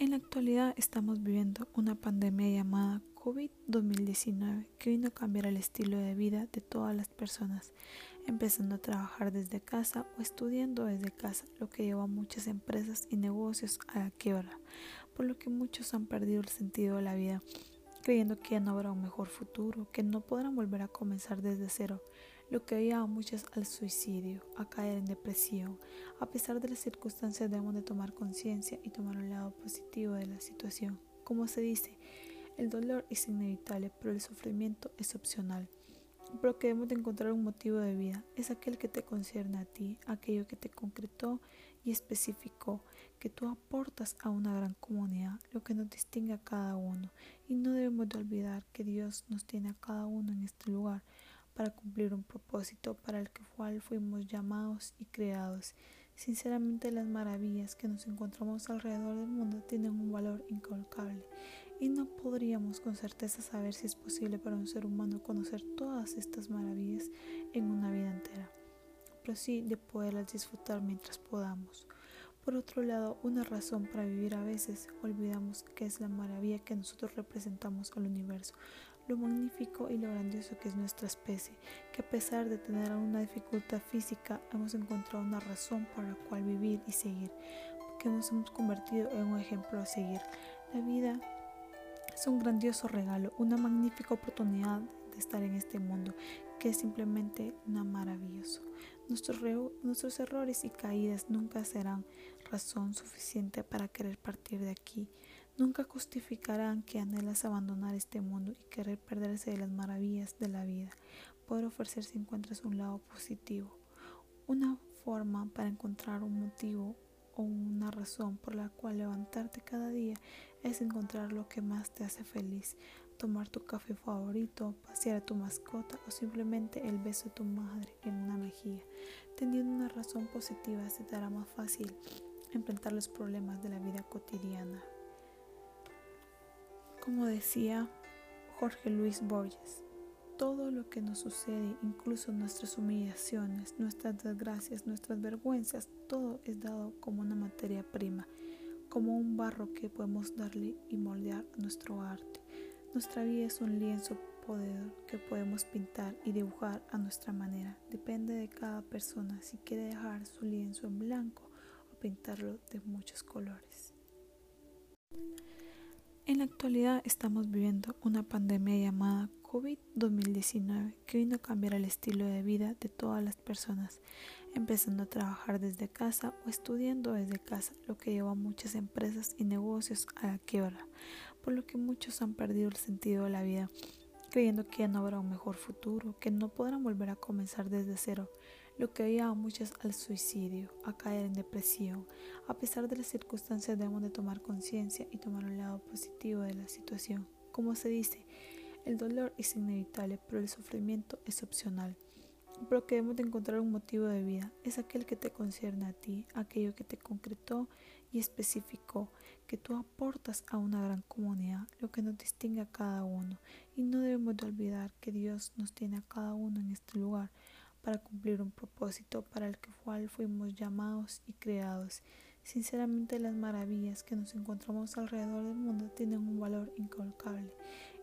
En la actualidad estamos viviendo una pandemia llamada COVID-2019 que vino a cambiar el estilo de vida de todas las personas, empezando a trabajar desde casa o estudiando desde casa, lo que llevó a muchas empresas y negocios a la quiebra, por lo que muchos han perdido el sentido de la vida, creyendo que ya no habrá un mejor futuro, que no podrán volver a comenzar desde cero, lo que lleva a muchos al suicidio, a caer en depresión. A pesar de las circunstancias debemos de tomar conciencia y tomar un lado positivo de la situación. Como se dice, el dolor es inevitable, pero el sufrimiento es opcional. Pero que debemos de encontrar un motivo de vida, es aquel que te concierne a ti, aquello que te concretó y especificó, que tú aportas a una gran comunidad, lo que nos distingue a cada uno. Y no debemos de olvidar que Dios nos tiene a cada uno en este lugar para cumplir un propósito para el cual fuimos llamados y creados. Sinceramente las maravillas que nos encontramos alrededor del mundo tienen un valor incolcable y no podríamos con certeza saber si es posible para un ser humano conocer todas estas maravillas en una vida entera, pero sí de poderlas disfrutar mientras podamos. Por otro lado, una razón para vivir a veces olvidamos que es la maravilla que nosotros representamos al universo, lo magnífico y lo grandioso que es nuestra especie, que a pesar de tener una dificultad física, hemos encontrado una razón por la cual vivir y seguir, porque nos hemos convertido en un ejemplo a seguir. La vida es un grandioso regalo, una magnífica oportunidad de estar en este mundo, que es simplemente una maravilloso. Nuestros, nuestros errores y caídas nunca serán razón suficiente para querer partir de aquí. Nunca justificarán que anhelas abandonar este mundo y querer perderse de las maravillas de la vida. Poder ofrecer si encuentras un lado positivo. Una forma para encontrar un motivo o una razón por la cual levantarte cada día es encontrar lo que más te hace feliz. Tomar tu café favorito, pasear a tu mascota o simplemente el beso de tu madre en una mejilla. Teniendo una razón positiva se te hará más fácil enfrentar los problemas de la vida cotidiana. Como decía Jorge Luis Borges, todo lo que nos sucede, incluso nuestras humillaciones, nuestras desgracias, nuestras vergüenzas, todo es dado como una materia prima, como un barro que podemos darle y moldear nuestro arte. Nuestra vida es un lienzo poder que podemos pintar y dibujar a nuestra manera. Depende de cada persona si quiere dejar su lienzo en blanco o pintarlo de muchos colores. La actualidad estamos viviendo una pandemia llamada COVID-2019 que vino a cambiar el estilo de vida de todas las personas, empezando a trabajar desde casa o estudiando desde casa, lo que llevó a muchas empresas y negocios a la quiebra, por lo que muchos han perdido el sentido de la vida, creyendo que ya no habrá un mejor futuro, que no podrán volver a comenzar desde cero, lo que lleva a muchos al suicidio, a caer en depresión. A pesar de las circunstancias debemos de tomar conciencia y tomar un lado positivo de la situación. Como se dice, el dolor es inevitable, pero el sufrimiento es opcional. Pero que debemos de encontrar un motivo de vida, es aquel que te concierne a ti, aquello que te concretó y especificó, que tú aportas a una gran comunidad, lo que nos distingue a cada uno. Y no debemos de olvidar que Dios nos tiene a cada uno en este lugar para cumplir un propósito para el cual fuimos llamados y creados. Sinceramente las maravillas que nos encontramos alrededor del mundo tienen un valor incolcable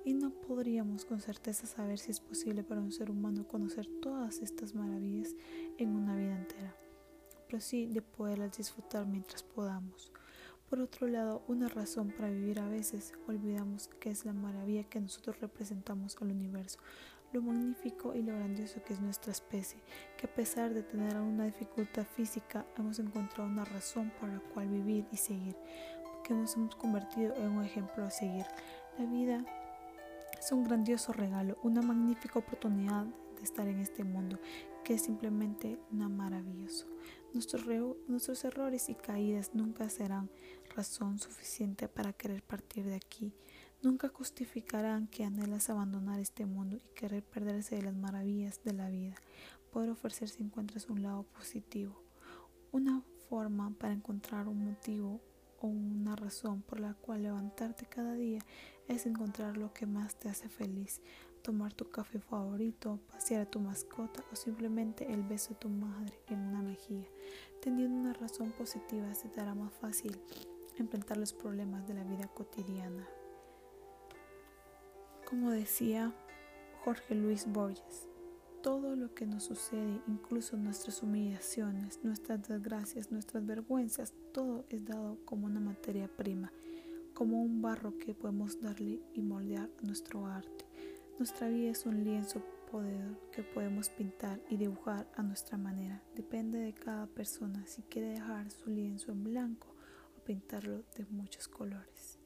y no podríamos con certeza saber si es posible para un ser humano conocer todas estas maravillas en una vida entera, pero sí de poderlas disfrutar mientras podamos. Por otro lado, una razón para vivir a veces olvidamos que es la maravilla que nosotros representamos al universo, lo magnífico y lo grandioso que es nuestra especie, que a pesar de tener una dificultad física, hemos encontrado una razón por la cual vivir y seguir, porque nos hemos convertido en un ejemplo a seguir. La vida es un grandioso regalo, una magnífica oportunidad de estar en este mundo, que es simplemente una maravilloso. Nuestros, nuestros errores y caídas nunca serán razón suficiente para querer partir de aquí. Nunca justificarán que anhelas abandonar este mundo y querer perderse de las maravillas de la vida. Poder ofrecer si encuentras un lado positivo. Una forma para encontrar un motivo o una razón por la cual levantarte cada día es encontrar lo que más te hace feliz. Tomar tu café favorito, pasear a tu mascota o simplemente el beso de tu madre en una mejilla. Teniendo una razón positiva se te hará más fácil enfrentar los problemas de la vida cotidiana. Como decía Jorge Luis Borges, todo lo que nos sucede, incluso nuestras humillaciones, nuestras desgracias, nuestras vergüenzas, todo es dado como una materia prima, como un barro que podemos darle y moldear nuestro arte. Nuestra vida es un lienzo poder que podemos pintar y dibujar a nuestra manera. Depende de cada persona si quiere dejar su lienzo en blanco o pintarlo de muchos colores.